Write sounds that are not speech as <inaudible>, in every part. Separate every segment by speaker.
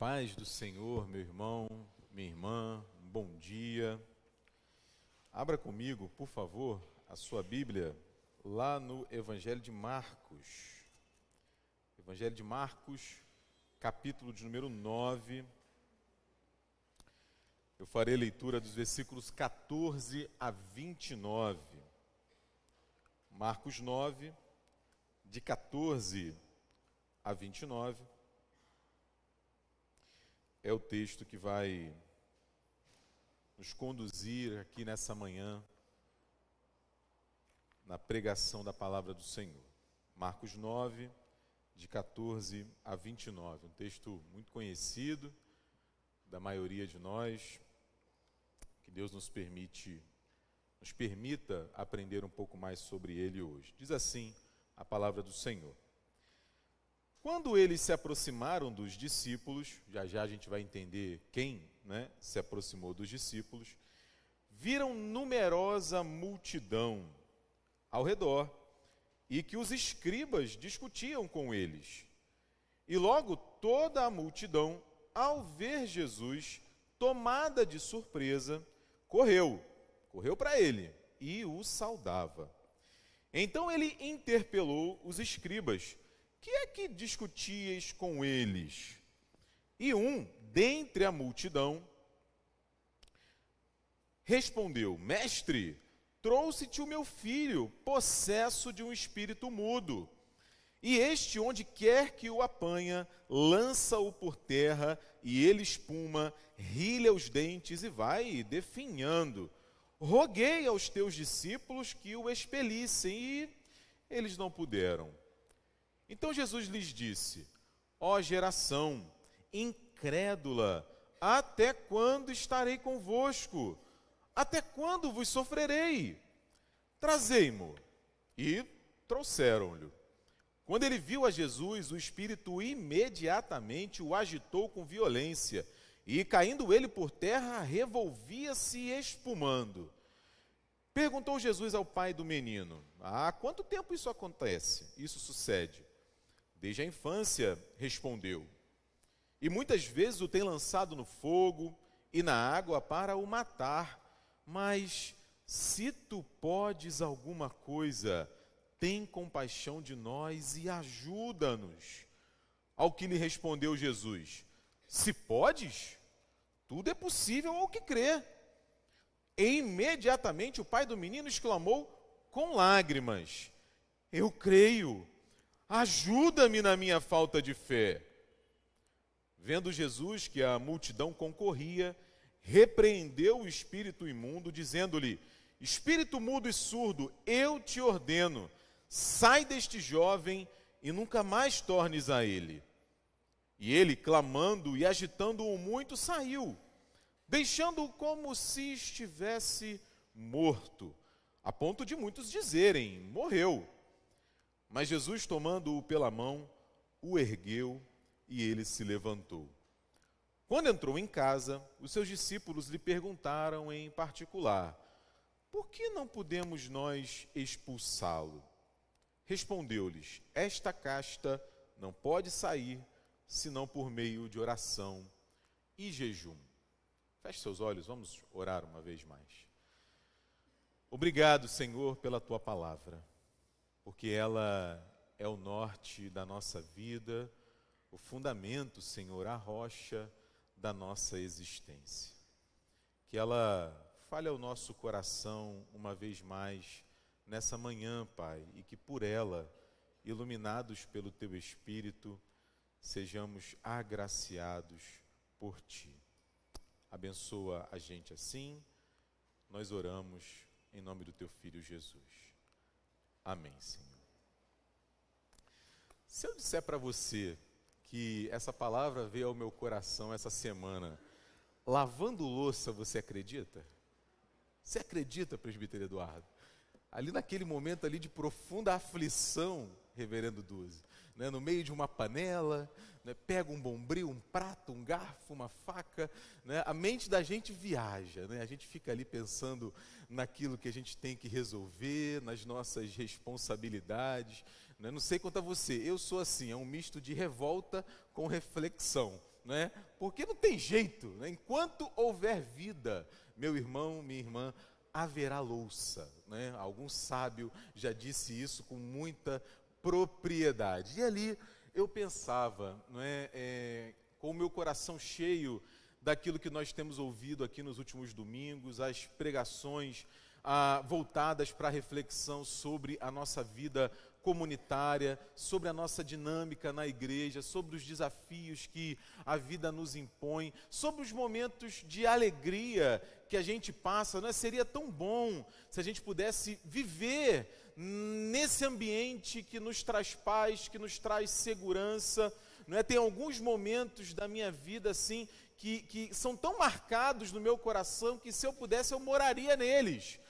Speaker 1: paz do Senhor, meu irmão, minha irmã, bom dia. Abra comigo, por favor, a sua Bíblia lá no Evangelho de Marcos. Evangelho de Marcos, capítulo de número 9. Eu farei leitura dos versículos 14 a 29. Marcos 9, de 14 a 29 é o texto que vai nos conduzir aqui nessa manhã na pregação da palavra do Senhor. Marcos 9, de 14 a 29, um texto muito conhecido da maioria de nós, que Deus nos permite nos permita aprender um pouco mais sobre ele hoje. Diz assim a palavra do Senhor. Quando eles se aproximaram dos discípulos, já já a gente vai entender quem né, se aproximou dos discípulos, viram numerosa multidão ao redor e que os escribas discutiam com eles. E logo toda a multidão, ao ver Jesus, tomada de surpresa, correu, correu para ele e o saudava. Então ele interpelou os escribas que é que discutias com eles? E um, dentre a multidão, respondeu: Mestre, trouxe-te o meu filho, possesso de um espírito mudo. E este, onde quer que o apanha, lança-o por terra, e ele espuma, rilha os dentes e vai definhando. Roguei aos teus discípulos que o expelissem, e eles não puderam. Então Jesus lhes disse: Ó geração incrédula, até quando estarei convosco? Até quando vos sofrerei? Trazei-mo. E trouxeram-lhe. Quando ele viu a Jesus, o espírito imediatamente o agitou com violência, e caindo ele por terra, revolvia-se espumando. Perguntou Jesus ao pai do menino: Há quanto tempo isso acontece? Isso sucede? Desde a infância, respondeu. E muitas vezes o tem lançado no fogo e na água para o matar. Mas se tu podes alguma coisa, tem compaixão de nós e ajuda-nos. Ao que lhe respondeu Jesus: Se podes, tudo é possível ao que crê. E imediatamente o pai do menino exclamou com lágrimas: Eu creio Ajuda-me na minha falta de fé. Vendo Jesus que a multidão concorria, repreendeu o espírito imundo, dizendo-lhe: Espírito mudo e surdo, eu te ordeno, sai deste jovem e nunca mais tornes a ele. E ele, clamando e agitando-o muito, saiu, deixando-o como se estivesse morto, a ponto de muitos dizerem: morreu. Mas Jesus, tomando-o pela mão, o ergueu e ele se levantou. Quando entrou em casa, os seus discípulos lhe perguntaram em particular: Por que não podemos nós expulsá-lo? Respondeu-lhes: Esta casta não pode sair senão por meio de oração e jejum. Feche seus olhos, vamos orar uma vez mais. Obrigado, Senhor, pela tua palavra porque ela é o norte da nossa vida, o fundamento, Senhor, a rocha da nossa existência. Que ela fale ao nosso coração uma vez mais nessa manhã, Pai, e que por ela, iluminados pelo Teu Espírito, sejamos agraciados por Ti. Abençoa a gente assim, nós oramos em nome do Teu Filho Jesus. Amém, Senhor. Se eu disser para você que essa palavra veio ao meu coração essa semana, lavando louça, você acredita? Você acredita, presbítero Eduardo? Ali naquele momento ali de profunda aflição, reverendo Duze, né, no meio de uma panela, né, pega um bombril, um prato, um garfo, uma faca, né, a mente da gente viaja, né, a gente fica ali pensando naquilo que a gente tem que resolver, nas nossas responsabilidades. Né, não sei quanto a você, eu sou assim, é um misto de revolta com reflexão. né? Porque não tem jeito, né? enquanto houver vida, meu irmão, minha irmã, haverá louça, né? Algum sábio já disse isso com muita propriedade. E ali eu pensava, não é, é com o meu coração cheio daquilo que nós temos ouvido aqui nos últimos domingos, as pregações ah, voltadas para a reflexão sobre a nossa vida comunitária, sobre a nossa dinâmica na igreja, sobre os desafios que a vida nos impõe, sobre os momentos de alegria que a gente passa. Não é? Seria tão bom se a gente pudesse viver nesse ambiente que nos traz paz, que nos traz segurança. Não é? Tem alguns momentos da minha vida assim que, que são tão marcados no meu coração que se eu pudesse eu moraria neles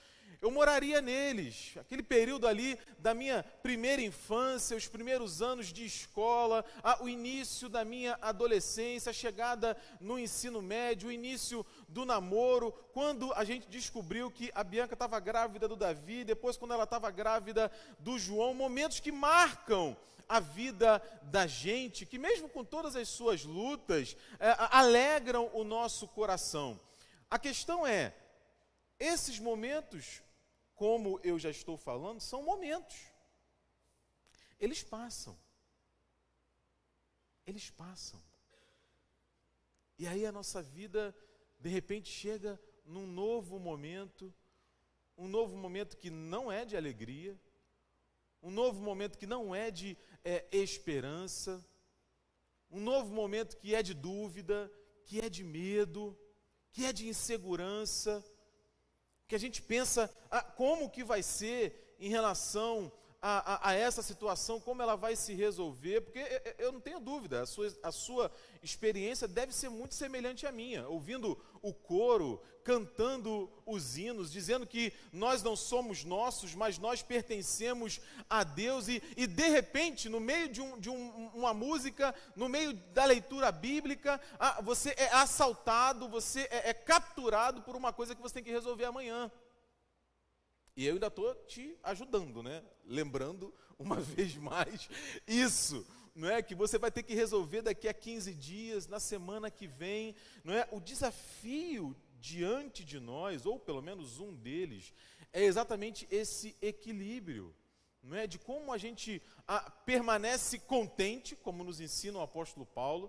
Speaker 1: eu moraria neles. Aquele período ali da minha primeira infância, os primeiros anos de escola, o início da minha adolescência, a chegada no ensino médio, o início do namoro, quando a gente descobriu que a Bianca estava grávida do Davi, depois quando ela estava grávida do João, momentos que marcam a vida da gente, que mesmo com todas as suas lutas, é, alegram o nosso coração. A questão é, esses momentos como eu já estou falando, são momentos. Eles passam. Eles passam. E aí a nossa vida, de repente, chega num novo momento, um novo momento que não é de alegria, um novo momento que não é de é, esperança, um novo momento que é de dúvida, que é de medo, que é de insegurança, que a gente pensa ah, como que vai ser em relação a, a, a, essa situação, como ela vai se resolver, porque eu não tenho dúvida, a sua, a sua experiência deve ser muito semelhante à minha, ouvindo o coro, cantando os hinos, dizendo que nós não somos nossos, mas nós pertencemos a Deus, e, e de repente, no meio de, um, de um, uma música, no meio da leitura bíblica, ah, você é assaltado, você é, é capturado por uma coisa que você tem que resolver amanhã. E eu ainda estou te ajudando, né? Lembrando uma <laughs> vez mais isso, não é? Que você vai ter que resolver daqui a 15 dias, na semana que vem, não é? O desafio diante de nós, ou pelo menos um deles, é exatamente esse equilíbrio, não é? De como a gente a, permanece contente, como nos ensina o apóstolo Paulo,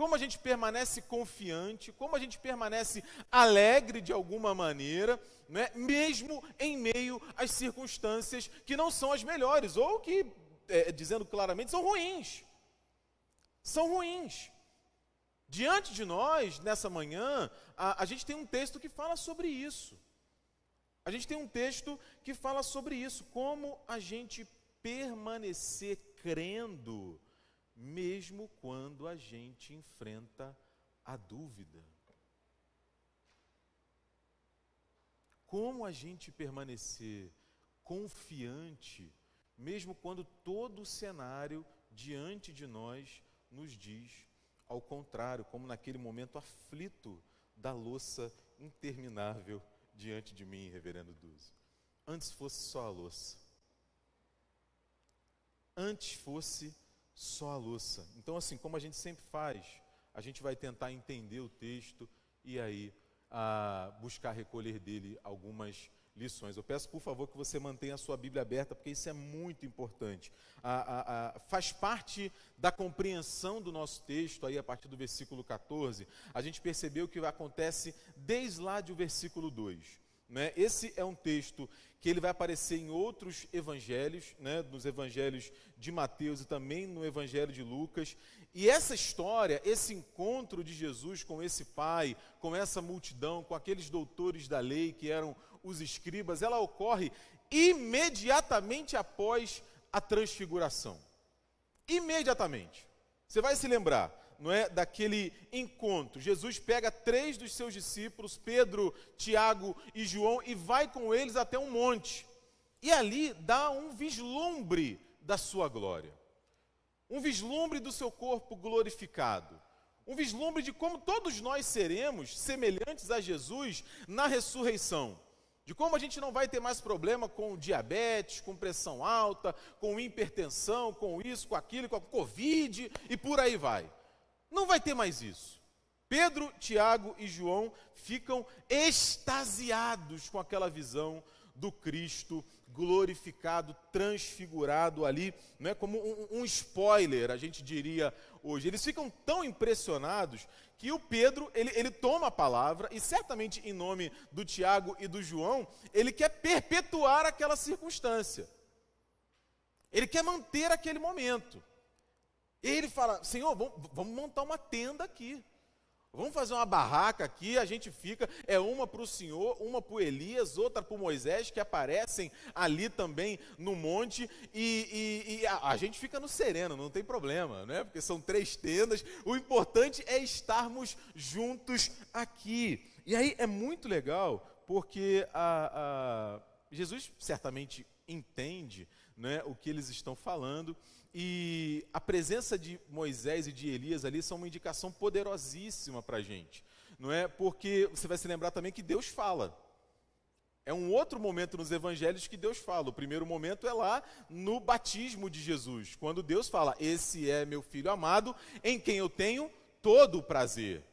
Speaker 1: como a gente permanece confiante, como a gente permanece alegre de alguma maneira, né, mesmo em meio às circunstâncias que não são as melhores, ou que, é, dizendo claramente, são ruins. São ruins. Diante de nós, nessa manhã, a, a gente tem um texto que fala sobre isso. A gente tem um texto que fala sobre isso, como a gente permanecer crendo mesmo quando a gente enfrenta a dúvida. Como a gente permanecer confiante, mesmo quando todo o cenário diante de nós nos diz ao contrário, como naquele momento aflito da louça interminável diante de mim, reverendo Duzi. Antes fosse só a louça. Antes fosse só a louça. Então, assim, como a gente sempre faz, a gente vai tentar entender o texto e aí a buscar recolher dele algumas lições. Eu peço, por favor, que você mantenha a sua Bíblia aberta, porque isso é muito importante. A, a, a, faz parte da compreensão do nosso texto, aí a partir do versículo 14, a gente percebeu que acontece desde lá do versículo 2. Né? Esse é um texto que ele vai aparecer em outros evangelhos, né? nos evangelhos de Mateus e também no evangelho de Lucas. E essa história, esse encontro de Jesus com esse pai, com essa multidão, com aqueles doutores da lei que eram os escribas, ela ocorre imediatamente após a transfiguração. Imediatamente. Você vai se lembrar, não é, daquele encontro. Jesus pega três dos seus discípulos, Pedro, Tiago e João, e vai com eles até um monte. E ali dá um vislumbre da sua glória. Um vislumbre do seu corpo glorificado. Um vislumbre de como todos nós seremos semelhantes a Jesus na ressurreição. De como a gente não vai ter mais problema com diabetes, com pressão alta, com hipertensão, com isso, com aquilo, com a Covid e por aí vai Não vai ter mais isso. Pedro, Tiago e João ficam extasiados com aquela visão do Cristo glorificado, transfigurado ali, não é como um, um, spoiler, a gente diria hoje. Eles ficam tão impressionados que o Pedro ele, ele toma a palavra e certamente em nome do Tiago e do João ele quer perpetuar aquela circunstância. Ele quer manter aquele momento. Ele fala: Senhor, vamos, montar uma tenda aqui. Vamos fazer uma barraca aqui, a gente fica, é uma para o Senhor, uma para Elias, outra para Moisés, que aparecem ali também no monte, e, e, e a, a, gente fica no sereno, não tem problema, né? Porque são três tendas, o importante é estarmos juntos aqui. E aí é muito legal, porque a, a Jesus certamente entende né, o que eles estão falando, e a presença de Moisés e de Elias ali são uma indicação poderosíssima para a gente. Não é? Porque você vai se lembrar também que Deus fala. É um outro momento nos evangelhos que Deus fala. O primeiro momento é lá no batismo de Jesus, quando Deus fala: Esse é meu filho amado, em quem eu tenho todo o prazer.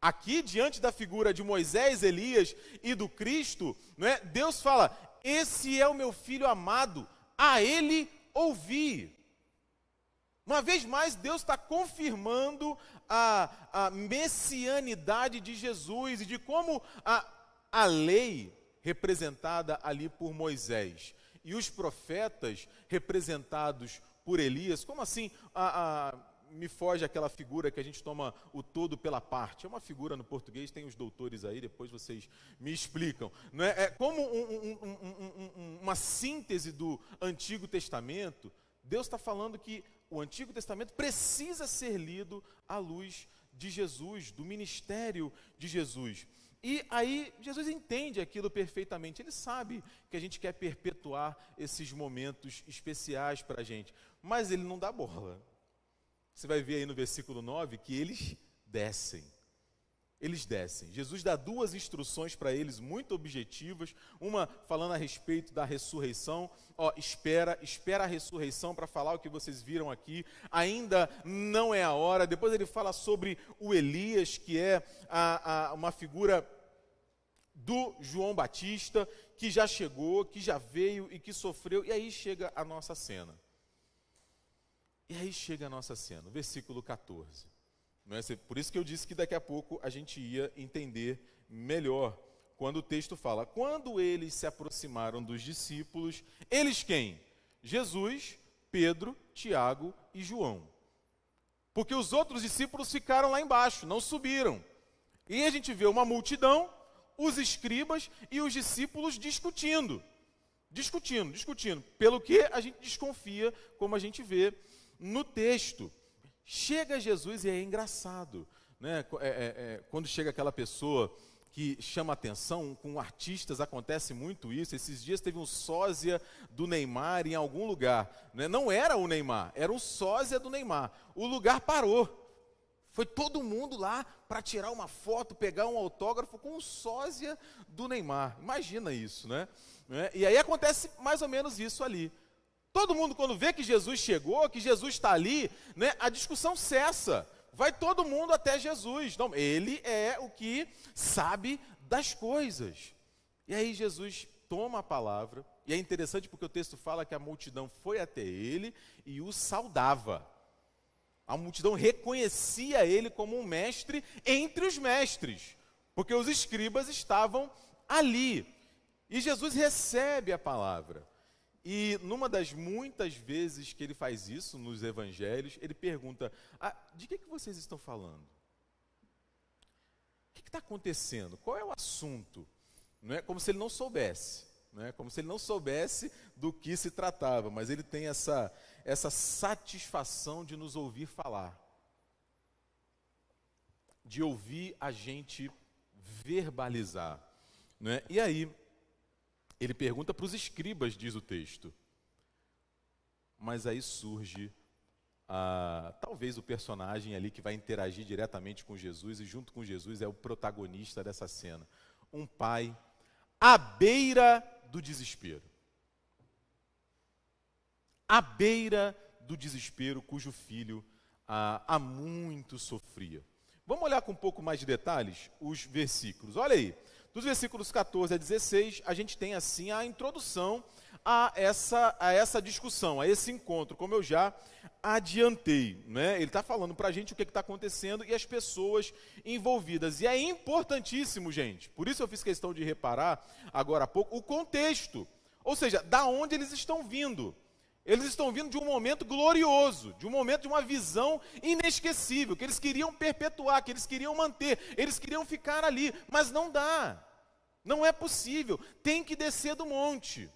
Speaker 1: Aqui, diante da figura de Moisés, Elias e do Cristo, não é? Deus fala: Esse é o meu filho amado, a ele ouvi. Uma vez mais, Deus está confirmando a, a messianidade de Jesus e de como a, a lei representada ali por Moisés e os profetas representados por Elias, como assim a, a, me foge aquela figura que a gente toma o todo pela parte? É uma figura no português, tem os doutores aí, depois vocês me explicam. Não é? é como um, um, um, uma síntese do Antigo Testamento, Deus está falando que o Antigo Testamento precisa ser lido à luz de Jesus, do ministério de Jesus. E aí Jesus entende aquilo perfeitamente. Ele sabe que a gente quer perpetuar esses momentos especiais para a gente, mas ele não dá bola. Você vai ver aí no versículo 9 que eles descem eles descem. Jesus dá duas instruções para eles muito objetivas, uma falando a respeito da ressurreição. Ó, espera, espera a ressurreição para falar o que vocês viram aqui. Ainda não é a hora. Depois ele fala sobre o Elias, que é a, a, uma figura do João Batista, que já chegou, que já veio e que sofreu. E aí chega a nossa cena. E aí chega a nossa cena, versículo 14. É? Por isso que eu disse que daqui a pouco a gente ia entender melhor quando o texto fala: quando eles se aproximaram dos discípulos, eles quem? Jesus, Pedro, Tiago e João. Porque os outros discípulos ficaram lá embaixo, não subiram. E a gente vê uma multidão, os escribas e os discípulos discutindo. Discutindo, discutindo. Pelo que a gente desconfia, como a gente vê no texto. Chega Jesus e é engraçado. Né? É, é, é, quando chega aquela pessoa que chama atenção, com artistas acontece muito isso. Esses dias teve um sósia do Neymar em algum lugar. Né? Não era o Neymar, era um sósia do Neymar. O lugar parou. Foi todo mundo lá para tirar uma foto, pegar um autógrafo com o sósia do Neymar. Imagina isso, né? né? E aí acontece mais ou menos isso ali. Todo mundo, quando vê que Jesus chegou, que Jesus está ali, né, a discussão cessa. Vai todo mundo até Jesus. Ele é o que sabe das coisas. E aí Jesus toma a palavra, e é interessante porque o texto fala que a multidão foi até ele e o saudava. A multidão reconhecia ele como um mestre entre os mestres, porque os escribas estavam ali. E Jesus recebe a palavra. E numa das muitas vezes que ele faz isso nos evangelhos, ele pergunta: ah, de que, que vocês estão falando? O que está acontecendo? Qual é o assunto? Não é como se ele não soubesse, não é como se ele não soubesse do que se tratava, mas ele tem essa, essa satisfação de nos ouvir falar, de ouvir a gente verbalizar. Não é? E aí, ele pergunta para os escribas, diz o texto. Mas aí surge ah, talvez o personagem ali que vai interagir diretamente com Jesus e junto com Jesus é o protagonista dessa cena. Um pai à beira do desespero. À beira do desespero, cujo filho há, há muito sofria. Vamos olhar com um pouco mais de detalhes os versículos. Olha aí, dos versículos 14 a 16, a gente tem assim a introdução a essa, a essa discussão, a esse encontro, como eu já adiantei. Né? Ele está falando para a gente o que está acontecendo e as pessoas envolvidas. E é importantíssimo, gente, por isso eu fiz questão de reparar agora há pouco, o contexto. Ou seja, da onde eles estão vindo. Eles estão vindo de um momento glorioso, de um momento de uma visão inesquecível, que eles queriam perpetuar, que eles queriam manter, eles queriam ficar ali, mas não dá. Não é possível. Tem que descer do monte.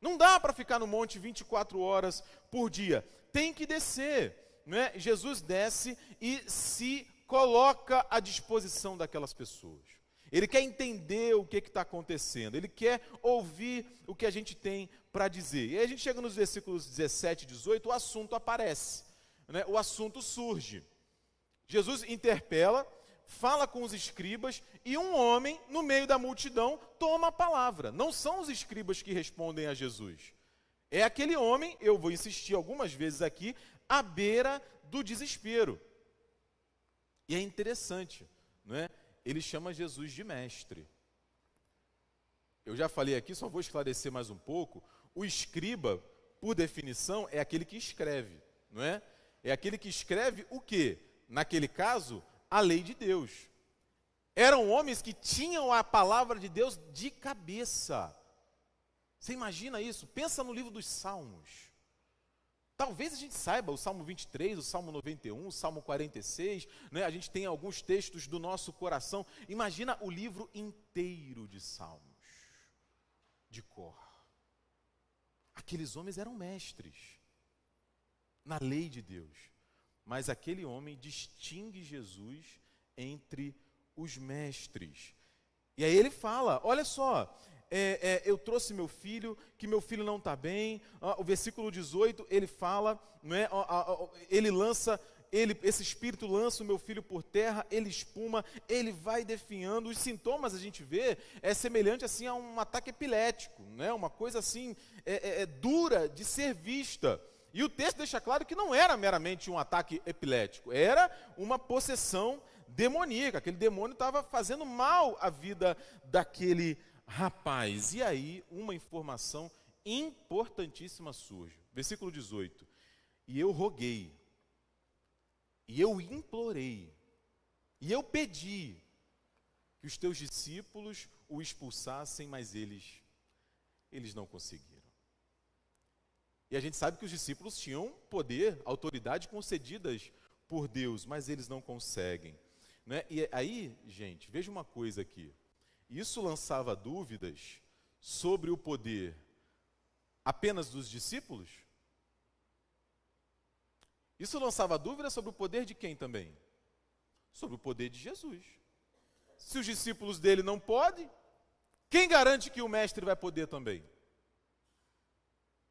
Speaker 1: Não dá para ficar no monte 24 horas por dia. Tem que descer. Né? Jesus desce e se coloca à disposição daquelas pessoas. Ele quer entender o que está acontecendo, ele quer ouvir o que a gente tem para dizer. E aí a gente chega nos versículos 17 e 18, o assunto aparece, né? o assunto surge. Jesus interpela, fala com os escribas e um homem no meio da multidão toma a palavra. Não são os escribas que respondem a Jesus. É aquele homem, eu vou insistir algumas vezes aqui, à beira do desespero. E é interessante, não é? Ele chama Jesus de mestre. Eu já falei aqui, só vou esclarecer mais um pouco. O escriba, por definição, é aquele que escreve, não é? É aquele que escreve o quê? Naquele caso, a lei de Deus. Eram homens que tinham a palavra de Deus de cabeça. Você imagina isso? Pensa no livro dos Salmos. Talvez a gente saiba o Salmo 23, o Salmo 91, o Salmo 46, né? a gente tem alguns textos do nosso coração. Imagina o livro inteiro de Salmos, de cor. Aqueles homens eram mestres na lei de Deus, mas aquele homem distingue Jesus entre os mestres. E aí ele fala: olha só, é, é, eu trouxe meu filho, que meu filho não está bem. o versículo 18, ele fala, não é, ele lança, ele, esse espírito lança o meu filho por terra, ele espuma, ele vai definhando. Os sintomas a gente vê é semelhante assim a um ataque epilético, né? uma coisa assim é, é, é dura de ser vista. E o texto deixa claro que não era meramente um ataque epilético, era uma possessão demoníaca. Aquele demônio estava fazendo mal à vida daquele rapaz. E aí, uma informação importantíssima surge. Versículo 18. E eu roguei, e eu implorei, e eu pedi que os teus discípulos o expulsassem, mas eles eles não conseguiram. E a gente sabe que os discípulos tinham poder, autoridade concedidas por Deus, mas eles não conseguem. Né? E aí, gente, veja uma coisa aqui. Isso lançava dúvidas sobre o poder apenas dos discípulos? Isso lançava dúvidas sobre o poder de quem também? Sobre o poder de Jesus. Se os discípulos dele não podem, quem garante que o mestre vai poder também?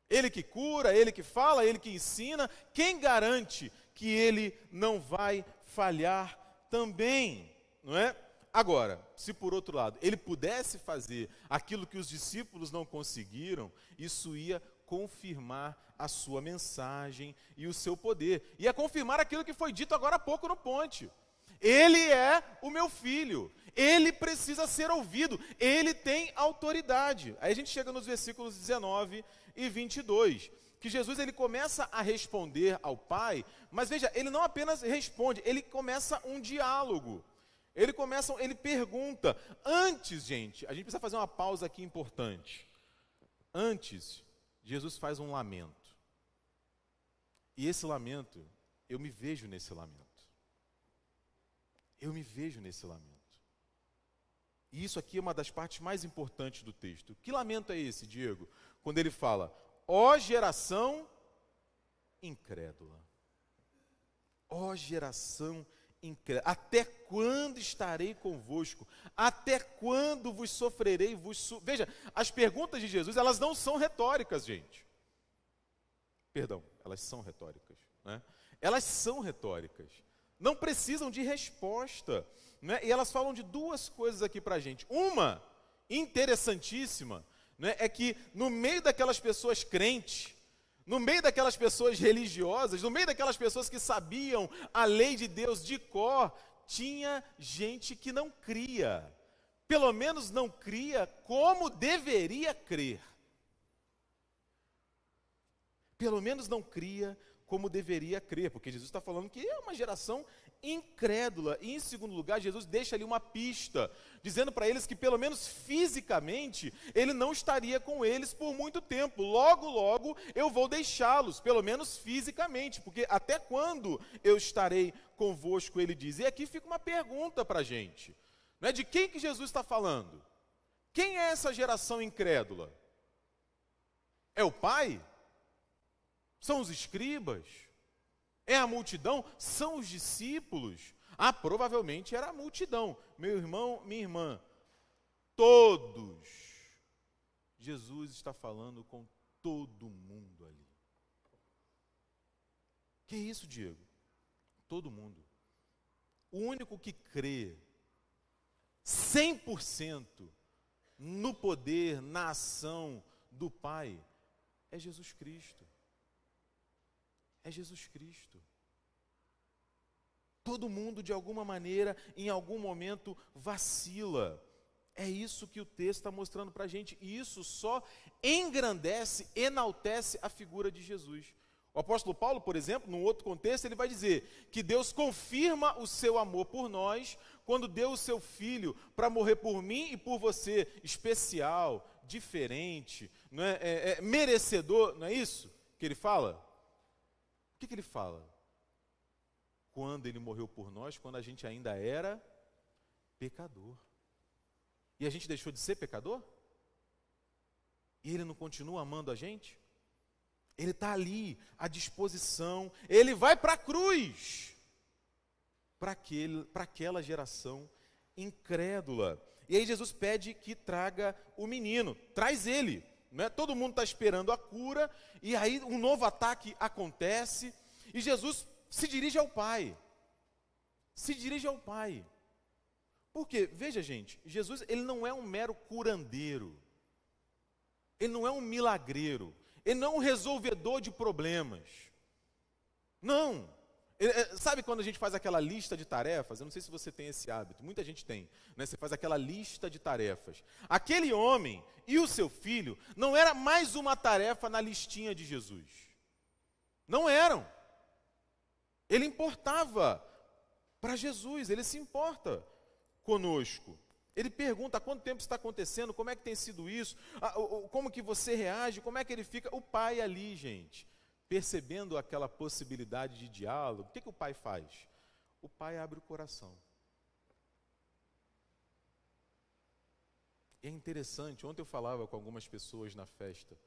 Speaker 1: Ele que cura, ele que fala, ele que ensina, quem garante que ele não vai falhar também? Não é? Agora, se por outro lado ele pudesse fazer aquilo que os discípulos não conseguiram, isso ia confirmar a sua mensagem e o seu poder. Ia confirmar aquilo que foi dito agora há pouco no ponte. Ele é o meu filho, ele precisa ser ouvido, ele tem autoridade. Aí a gente chega nos versículos 19 e 22, que Jesus ele começa a responder ao Pai, mas veja, ele não apenas responde, ele começa um diálogo. Ele começa, ele pergunta. Antes, gente, a gente precisa fazer uma pausa aqui importante. Antes, Jesus faz um lamento. E esse lamento, eu me vejo nesse lamento. Eu me vejo nesse lamento. E isso aqui é uma das partes mais importantes do texto. Que lamento é esse, Diego? Quando ele fala: "Ó geração incrédula". Ó geração até quando estarei convosco? Até quando vos sofrerei? Vos. Veja, as perguntas de Jesus, elas não são retóricas, gente. Perdão, elas são retóricas. Né? Elas são retóricas. Não precisam de resposta. Né? E elas falam de duas coisas aqui para a gente. Uma, interessantíssima, né, é que no meio daquelas pessoas crentes, no meio daquelas pessoas religiosas, no meio daquelas pessoas que sabiam a lei de Deus de cor, tinha gente que não cria. Pelo menos não cria como deveria crer. Pelo menos não cria como deveria crer, porque Jesus está falando que é uma geração incrédula. E, em segundo lugar, Jesus deixa ali uma pista, dizendo para eles que, pelo menos fisicamente, ele não estaria com eles por muito tempo. Logo, logo, eu vou deixá-los, pelo menos fisicamente, porque até quando eu estarei convosco, ele diz. E aqui fica uma pergunta para a gente: não é de quem que Jesus está falando? Quem é essa geração incrédula? É o pai? São os escribas? É a multidão? São os discípulos? Ah, provavelmente era a multidão. Meu irmão, minha irmã, todos. Jesus está falando com todo mundo ali. Que isso, Diego? Todo mundo. O único que crê 100% no poder, na ação do Pai é Jesus Cristo é Jesus Cristo. Todo mundo, de alguma maneira, em algum momento, vacila. É isso que o texto está mostrando para a gente. E isso só engrandece, enaltece a figura de Jesus. O apóstolo Paulo, por exemplo, num outro contexto, ele vai dizer que Deus confirma o seu amor por nós quando deu o seu filho para morrer por mim e por você, especial, diferente, não é? É, é, merecedor, não é isso que ele fala? O que, que ele fala? Quando ele morreu por nós, quando a gente ainda era pecador. E a gente deixou de ser pecador? E ele não continua amando a gente? Ele está ali, à disposição. Ele vai para a cruz para aquela geração incrédula. E aí Jesus pede que traga o menino, traz ele. Né? Todo mundo está esperando a cura, e aí um novo ataque acontece, e Jesus se dirige ao Pai. Se dirige ao Pai. Porque, veja gente, Jesus ele não é um mero curandeiro, ele não é um milagreiro, ele não é um resolvedor de problemas. Não, sabe quando a gente faz aquela lista de tarefas? Eu não sei se você tem esse hábito, muita gente tem. Né? Você faz aquela lista de tarefas. Aquele homem e o seu filho não era mais uma tarefa na listinha de Jesus. Não eram. Ele importava para Jesus, ele se importa conosco. Ele pergunta há quanto tempo está acontecendo, como é que tem sido isso, como que você reage, como é que ele fica. O pai ali, gente percebendo aquela possibilidade de diálogo, o que, que o pai faz? O pai abre o coração. E é interessante, ontem eu falava com algumas pessoas na festa,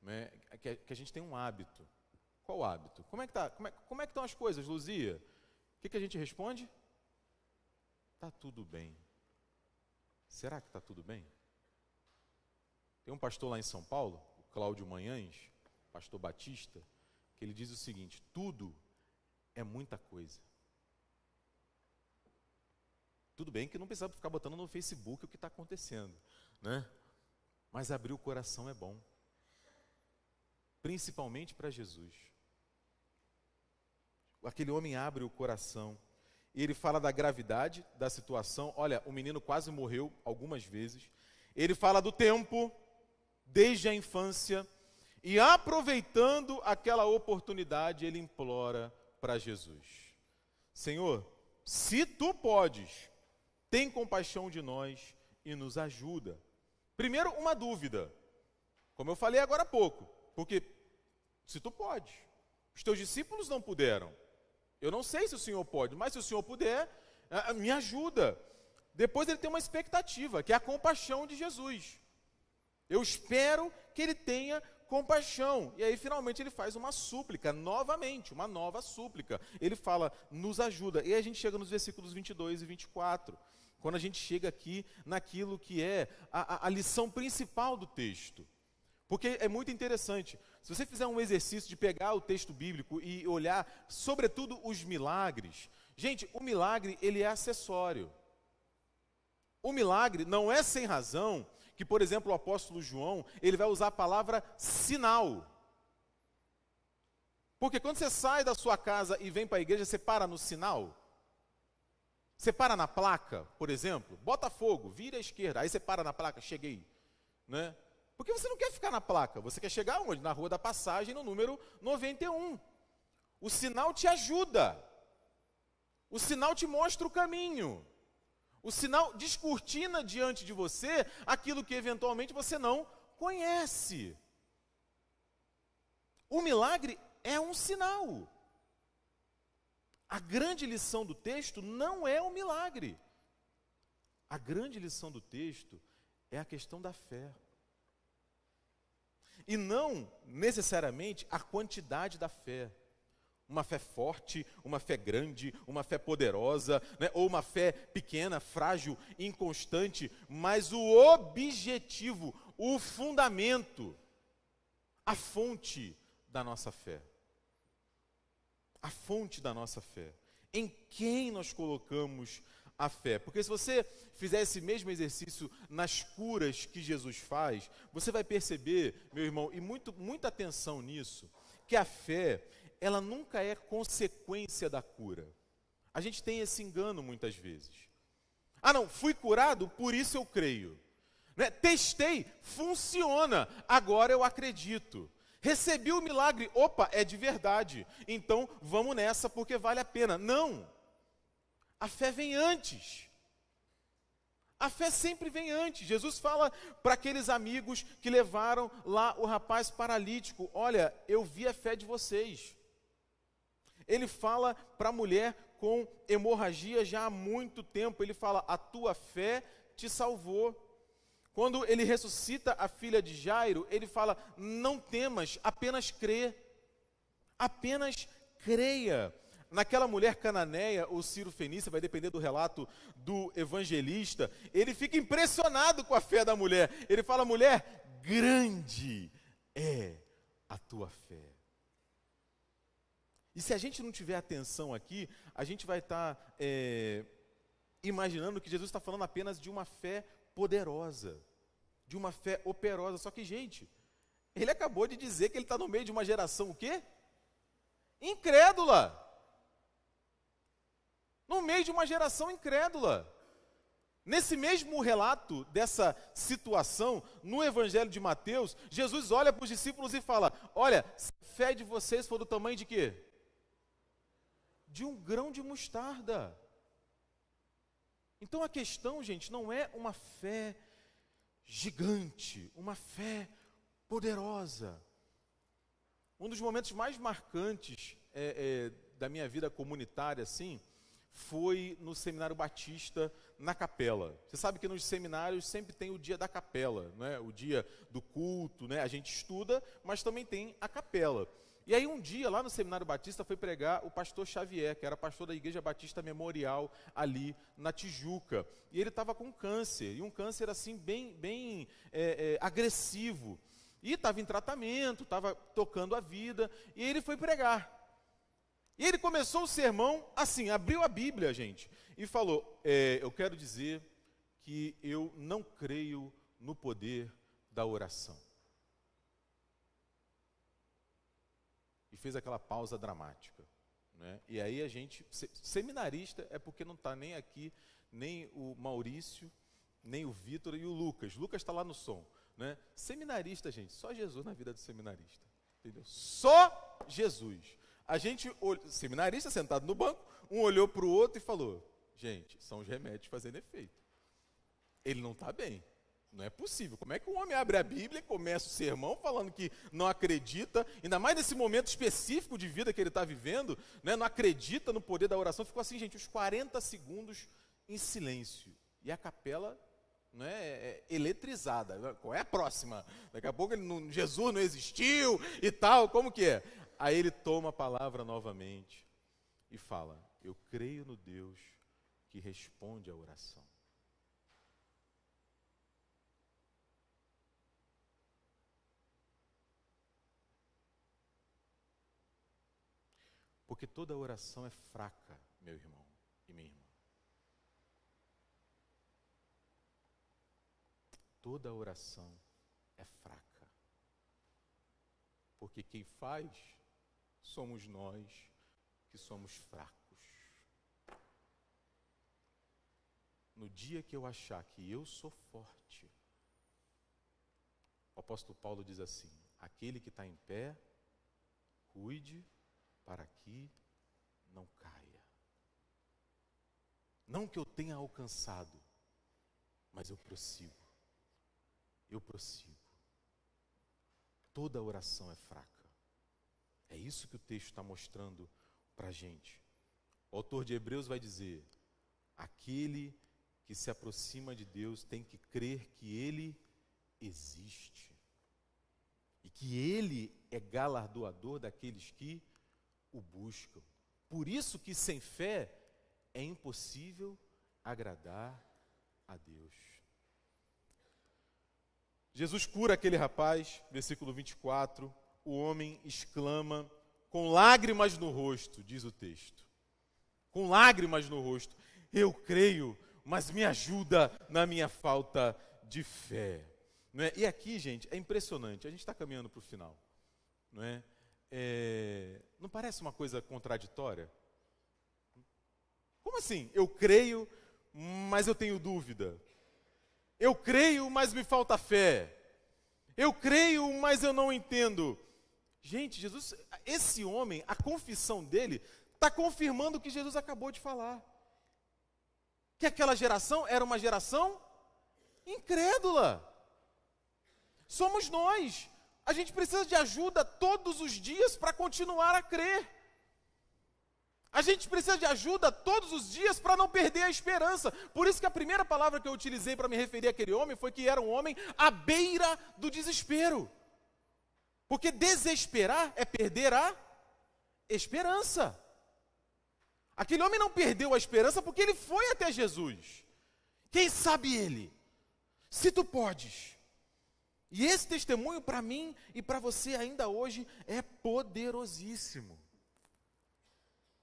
Speaker 1: né, que, que, a gente tem um hábito. Qual hábito? Como é que tá? Como é, como é que estão as coisas, Luzia? O que, que a gente responde? Tá tudo bem. Será que está tudo bem? Tem um pastor lá em São Paulo, o Cláudio Manhães, pastor Batista, que ele diz o seguinte: tudo é muita coisa. Tudo bem que não precisava ficar botando no Facebook o que está acontecendo, né? Mas abrir o coração é bom, principalmente para Jesus. Aquele homem abre o coração e ele fala da gravidade da situação. Olha, o menino quase morreu algumas vezes. Ele fala do tempo, desde a infância. E aproveitando aquela oportunidade, ele implora para Jesus: Senhor, se tu podes, tem compaixão de nós e nos ajuda. Primeiro, uma dúvida, como eu falei agora há pouco, porque se tu pode, os teus discípulos não puderam. Eu não sei se o Senhor pode, mas se o Senhor puder, me ajuda. Depois ele tem uma expectativa, que é a compaixão de Jesus. Eu espero que ele tenha compaixão. E aí, finalmente, ele faz uma súplica, novamente, uma nova súplica. Ele fala, nos ajuda. E aí a gente chega nos versículos 22 e 24. Quando a gente chega aqui naquilo que é a, a, a lição principal do texto. Porque é muito interessante. Se você fizer um exercício de pegar o texto bíblico e olhar, sobretudo, os milagres. Gente, o milagre, ele é acessório. O milagre não é sem razão que, por exemplo, o apóstolo João, ele vai usar a palavra sinal. Porque quando você sai da sua casa e vem para a igreja, você para no sinal? Você para na placa, por exemplo, Botafogo, vira à esquerda, aí você para na placa, cheguei. Né? Porque você não quer ficar na placa, você quer chegar onde? Na rua da passagem, no número 91. O sinal te ajuda. O sinal te mostra o caminho. O sinal descortina diante de você aquilo que eventualmente você não conhece. O milagre é um sinal. A grande lição do texto não é o milagre. A grande lição do texto é a questão da fé. E não necessariamente a quantidade da fé. Uma fé forte, uma fé grande, uma fé poderosa, né? ou uma fé pequena, frágil, inconstante, mas o objetivo, o fundamento, a fonte da nossa fé. A fonte da nossa fé. Em quem nós colocamos a fé? Porque se você fizer esse mesmo exercício nas curas que Jesus faz, você vai perceber, meu irmão, e muito, muita atenção nisso, que a fé, ela nunca é consequência da cura. A gente tem esse engano muitas vezes. Ah, não, fui curado, por isso eu creio. Né? Testei, funciona, agora eu acredito. Recebi o milagre, opa, é de verdade. Então vamos nessa porque vale a pena. Não. A fé vem antes. A fé sempre vem antes. Jesus fala para aqueles amigos que levaram lá o rapaz paralítico: Olha, eu vi a fé de vocês. Ele fala para a mulher com hemorragia já há muito tempo: Ele fala, a tua fé te salvou. Quando ele ressuscita a filha de Jairo, ele fala: Não temas, apenas crê. Apenas creia. Naquela mulher cananeia, o Ciro Fenícia, vai depender do relato do evangelista, ele fica impressionado com a fé da mulher. Ele fala: mulher, grande é a tua fé. E se a gente não tiver atenção aqui, a gente vai estar tá, é, imaginando que Jesus está falando apenas de uma fé poderosa, de uma fé operosa. Só que, gente, ele acabou de dizer que ele está no meio de uma geração o quê? Incrédula. No meio de uma geração incrédula. Nesse mesmo relato dessa situação, no Evangelho de Mateus, Jesus olha para os discípulos e fala: Olha, se a fé de vocês for do tamanho de quê? De um grão de mostarda. Então a questão, gente, não é uma fé gigante, uma fé poderosa. Um dos momentos mais marcantes é, é, da minha vida comunitária, assim, foi no Seminário Batista, na capela. Você sabe que nos seminários sempre tem o dia da capela, né? o dia do culto, né? a gente estuda, mas também tem a capela. E aí um dia, lá no Seminário Batista, foi pregar o pastor Xavier, que era pastor da Igreja Batista Memorial, ali na Tijuca. E ele estava com câncer, e um câncer assim, bem, bem é, é, agressivo. E estava em tratamento, estava tocando a vida, e ele foi pregar. E ele começou o sermão assim, abriu a Bíblia, gente, e falou: é, Eu quero dizer que eu não creio no poder da oração. e fez aquela pausa dramática. Né? E aí a gente, seminarista é porque não está nem aqui, nem o Maurício, nem o Vitor e o Lucas. Lucas está lá no som. Né? Seminarista, gente, só Jesus na vida do seminarista. Entendeu? Só Jesus. A gente, seminarista sentado no banco, um olhou para o outro e falou: Gente, são os remédios fazendo efeito. Ele não está bem. Não é possível. Como é que um homem abre a Bíblia e começa o sermão falando que não acredita, ainda mais nesse momento específico de vida que ele está vivendo, né, não acredita no poder da oração? Ficou assim, gente, uns 40 segundos em silêncio. E a capela né, é eletrizada. Qual é a próxima? Daqui a pouco não, Jesus não existiu e tal, como que é? Aí ele toma a palavra novamente e fala: Eu creio no Deus que responde à oração. Porque toda oração é fraca, meu irmão e minha irmã. Toda oração é fraca. Porque quem faz somos nós que somos fracos. No dia que eu achar que eu sou forte, o apóstolo Paulo diz assim: aquele que está em pé, cuide para que não caia. Não que eu tenha alcançado, mas eu prossigo. Eu prossigo. Toda oração é fraca. É isso que o texto está mostrando para a gente. O autor de Hebreus vai dizer: aquele que se aproxima de Deus tem que crer que Ele existe e que Ele é galardoador daqueles que o buscam. Por isso que sem fé é impossível agradar a Deus. Jesus cura aquele rapaz, versículo 24. O homem exclama, com lágrimas no rosto, diz o texto. Com lágrimas no rosto, eu creio, mas me ajuda na minha falta de fé. Não é? E aqui, gente, é impressionante. A gente está caminhando para o final. Não, é? É? não parece uma coisa contraditória? Como assim? Eu creio, mas eu tenho dúvida. Eu creio, mas me falta fé. Eu creio, mas eu não entendo. Gente, Jesus, esse homem, a confissão dele, está confirmando o que Jesus acabou de falar. Que aquela geração era uma geração incrédula. Somos nós. A gente precisa de ajuda todos os dias para continuar a crer. A gente precisa de ajuda todos os dias para não perder a esperança. Por isso que a primeira palavra que eu utilizei para me referir àquele homem foi que era um homem à beira do desespero. Porque desesperar é perder a esperança. Aquele homem não perdeu a esperança porque ele foi até Jesus. Quem sabe ele? Se tu podes, e esse testemunho para mim e para você ainda hoje é poderosíssimo.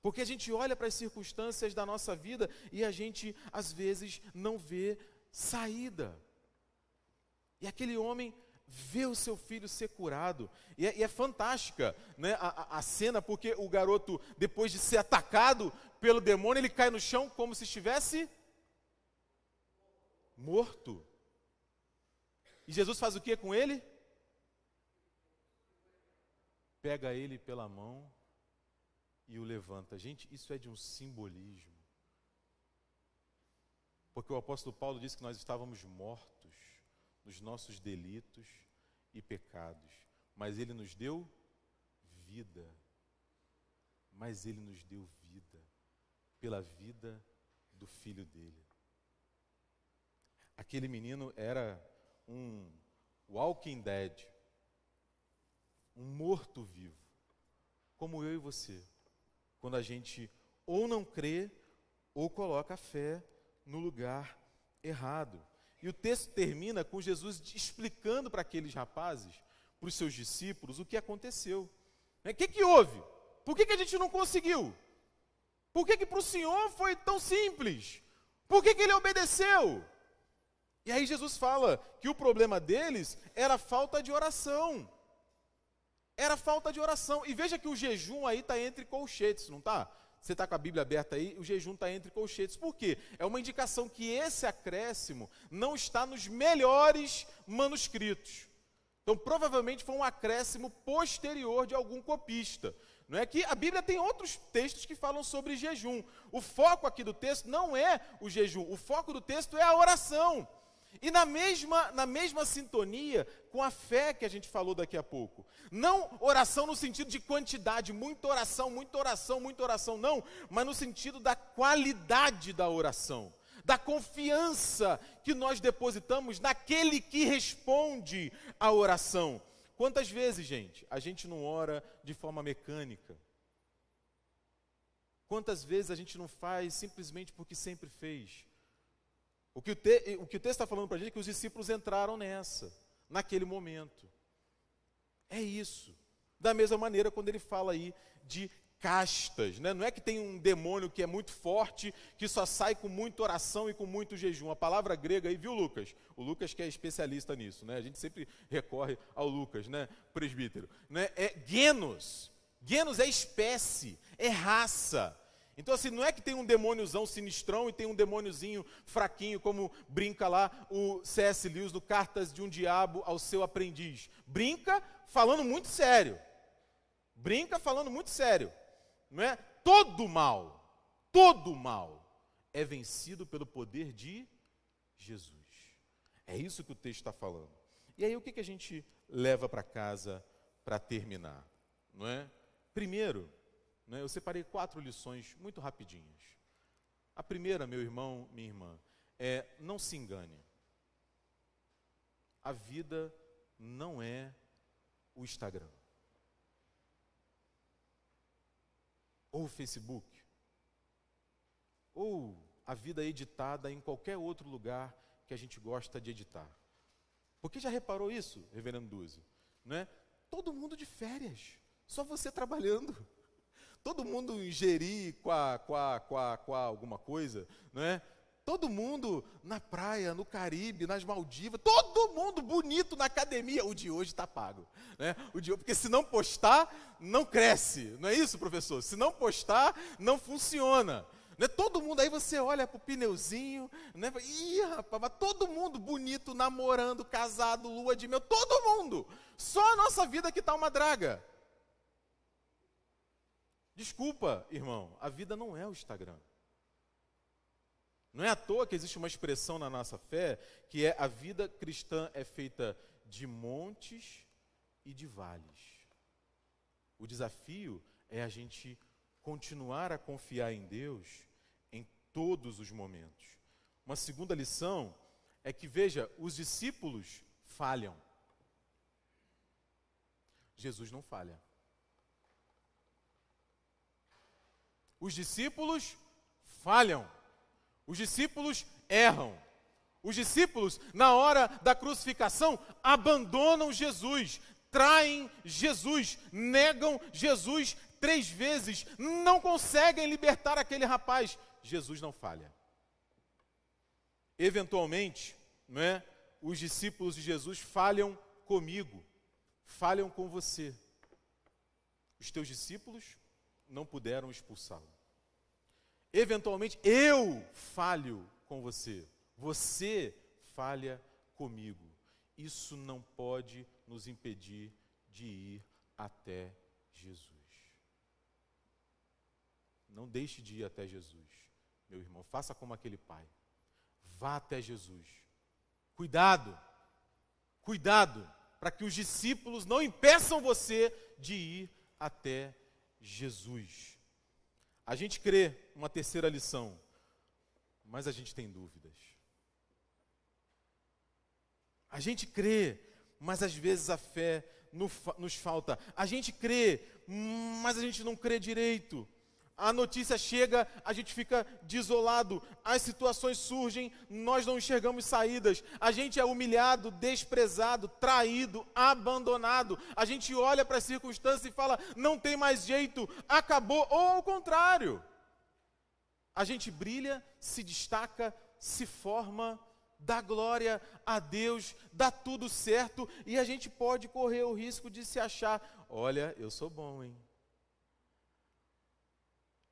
Speaker 1: Porque a gente olha para as circunstâncias da nossa vida e a gente, às vezes, não vê saída. E aquele homem vê o seu filho ser curado. E é, e é fantástica né, a, a, cena, porque o garoto, depois de ser atacado pelo demônio, ele cai no chão como se estivesse morto. E Jesus faz o que com ele? Pega ele pela mão e o levanta. Gente, isso é de um simbolismo. Porque o apóstolo Paulo disse que nós estávamos mortos nos nossos delitos e pecados, mas ele nos deu vida. Mas ele nos deu vida pela vida do filho dele. Aquele menino era um walking dead, um morto-vivo, como eu e você, quando a gente ou não crê ou coloca a fé no lugar errado. E o texto termina com Jesus explicando para aqueles rapazes, para os seus discípulos, o que aconteceu. O que, que houve? Por que, que a gente não conseguiu? Por que, que para o Senhor foi tão simples? Por que, que ele obedeceu? E aí Jesus fala que o problema deles era falta de oração. Era falta de oração. E veja que o jejum aí está entre colchetes, não está? Você está com a Bíblia aberta aí, o jejum está entre colchetes. Por quê? É uma indicação que esse acréscimo não está nos melhores manuscritos. Então, provavelmente foi um acréscimo posterior de algum copista. Não é que a Bíblia tem outros textos que falam sobre jejum. O foco aqui do texto não é o jejum, o foco do texto é a oração. E na mesma, na mesma sintonia com a fé que a gente falou daqui a pouco. Não oração no sentido de quantidade, muita oração, muita oração, muita oração, não, mas no sentido da qualidade da oração, da confiança que nós depositamos naquele que responde à oração. Quantas vezes, gente, a gente não ora de forma mecânica? Quantas vezes a gente não faz simplesmente porque sempre fez? O que o, te, o, que o texto está falando para a gente é que os discípulos entraram nessa, naquele momento. É isso. Da mesma maneira, quando ele fala aí de castas, né? não é que tem um demônio que é muito forte, que só sai com muita oração e com muito jejum. A palavra grega aí, viu, Lucas? O Lucas que é especialista nisso, né? A gente sempre recorre ao Lucas, né? Presbítero. Né? É genos. Genos é espécie, é raça. Então, assim, não é que tem um demôniozão sinistrão e tem um demôniozinho fraquinho, como brinca lá o C.S. Lewis no Cartas de um Diabo ao seu aprendiz. Brinca falando muito sério. Brinca falando muito sério. Não é? Todo mal, todo mal é vencido pelo poder de Jesus. É isso que o texto está falando. E aí, o que, que a gente leva para casa para terminar? Não é? Primeiro, né, eu separei quatro lições muito rapidinhas. A primeira, meu irmão, minha irmã, é não se engane. A vida não é o Instagram. Ou o Facebook. Ou a vida editada em qualquer outro lugar que a gente gosta de editar. Porque já reparou isso, reverendo Duzi? Não é? Todo mundo de férias, só você trabalhando todo mundo ingerir com, a, com a alguma coisa, não é? Todo mundo na praia, no Caribe, nas Maldivas, todo mundo bonito na academia. O de hoje está pago. Né? O de, porque se não postar, não cresce. Não é isso, professor? Se não postar, não funciona. Né? Todo mundo, aí você olha para o pneuzinho, né? Ih, rapaz, mas todo mundo bonito, namorando, casado, lua de mel, todo mundo. Só a nossa vida que está uma draga. Desculpa, irmão, a vida não é o Instagram. Não é à toa que existe uma expressão na nossa fé que é a vida cristã é feita de montes e de vales. O desafio é a gente continuar a confiar em Deus em todos os momentos. Uma segunda lição é que, veja, os discípulos falham. Jesus não falha. Os discípulos falham. Os discípulos erram. Os discípulos, na hora da crucificação, abandonam Jesus, traem Jesus, negam Jesus três vezes, não conseguem libertar aquele rapaz. Jesus não falha. Eventualmente, não é? Os discípulos de Jesus falham comigo, falham com você. Os teus discípulos não puderam expulsá-lo. Eventualmente, eu falho com você, você falha comigo. Isso não pode nos impedir de ir até Jesus. Não deixe de ir até Jesus, meu irmão. Faça como aquele pai. Vá até Jesus. Cuidado, cuidado, para que os discípulos não impeçam você de ir até Jesus. A gente crê, uma terceira lição, mas a gente tem dúvidas. A gente crê, mas às vezes a fé nos falta. A gente crê, mas a gente não crê direito a notícia chega, a gente fica desolado, as situações surgem, nós não enxergamos saídas, a gente é humilhado, desprezado, traído, abandonado, a gente olha para as circunstâncias e fala, não tem mais jeito, acabou, ou ao contrário, a gente brilha, se destaca, se forma, dá glória a Deus, dá tudo certo, e a gente pode correr o risco de se achar, olha, eu sou bom, hein?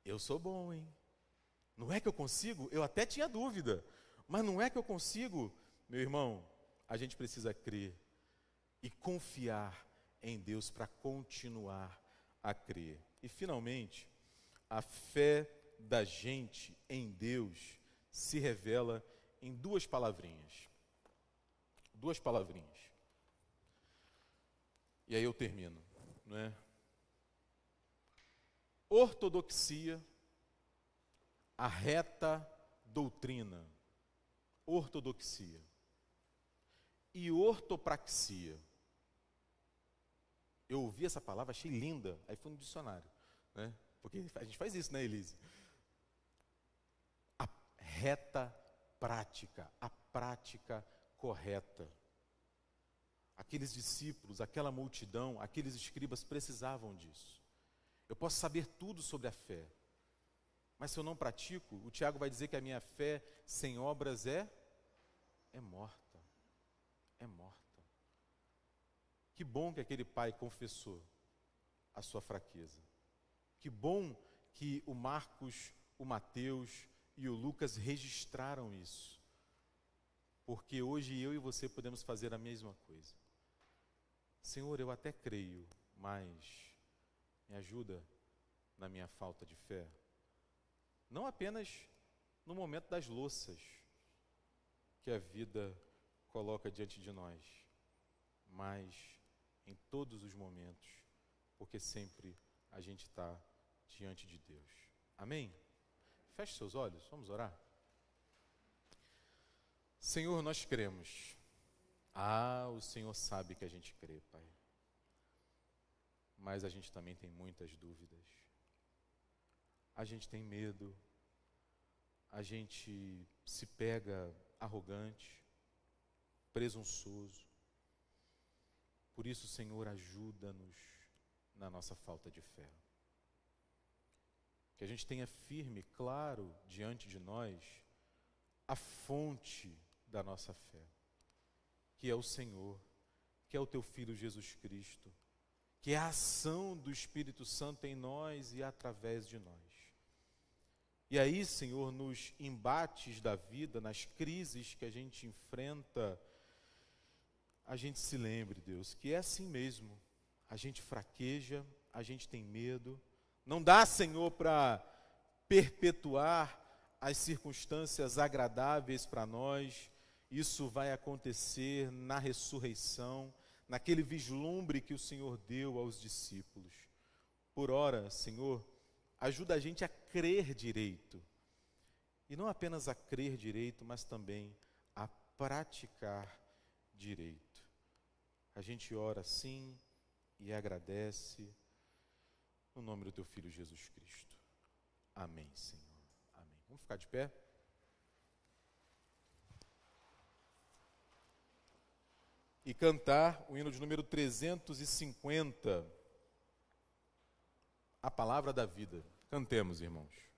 Speaker 1: Eu sou bom, hein? Não é que eu consigo? Eu até tinha dúvida, mas não é que eu consigo? Meu irmão, a gente precisa crer e confiar em Deus para continuar a crer. E finalmente, a fé da gente em Deus se revela em duas palavrinhas. Duas palavrinhas. E aí eu termino, não é? Ortodoxia, a reta doutrina, ortodoxia e ortopraxia. Eu ouvi essa palavra, achei linda, aí fui no dicionário, né? Porque a gente faz isso, né, Elise? A reta prática, a prática correta. Aqueles discípulos, aquela multidão, aqueles escribas precisavam disso. Eu posso saber tudo sobre a fé, mas se eu não pratico, o Tiago vai dizer que a minha fé sem obras é é morta. É morta. Que bom que aquele pai confessou. a sua fraqueza. Que bom que o Marcos, o Mateus e o Lucas registraram isso. Porque hoje eu e você podemos fazer a mesma coisa. Senhor, eu até creio, mas me ajuda na minha falta de fé. Não apenas no momento das louças que a vida coloca diante de nós, mas em todos os momentos, porque sempre a gente está diante de Deus. Amém? Feche seus olhos, vamos orar. Senhor, nós cremos. Ah, o Senhor sabe que a gente crê, Pai. Mas a gente também tem muitas dúvidas. A gente tem medo. A gente se pega arrogante, presunçoso. Por isso, Senhor, ajuda-nos na nossa falta de fé. Que a gente tenha firme, claro, diante de nós, a fonte da nossa fé, que é o Senhor, que é o teu Filho Jesus Cristo, que é a ação do Espírito Santo em nós e através de nós. E aí, Senhor, nos embates da vida, nas crises que a gente enfrenta, a gente se lembre, Deus, que é assim mesmo. A gente fraqueja, a gente tem medo. Não dá, Senhor, para perpetuar as circunstâncias agradáveis para nós. Isso vai acontecer na ressurreição, naquele vislumbre que o Senhor deu aos discípulos. Por ora, Senhor, ajuda a gente a crer direito. E não apenas a crer direito, mas também a praticar direito. A gente ora sim e agradece no nome do teu filho Jesus Cristo. Amém, Senhor. Amém. Vamos ficar de pé? E cantar o hino de número 350. A palavra da vida. Cantemos, irmãos.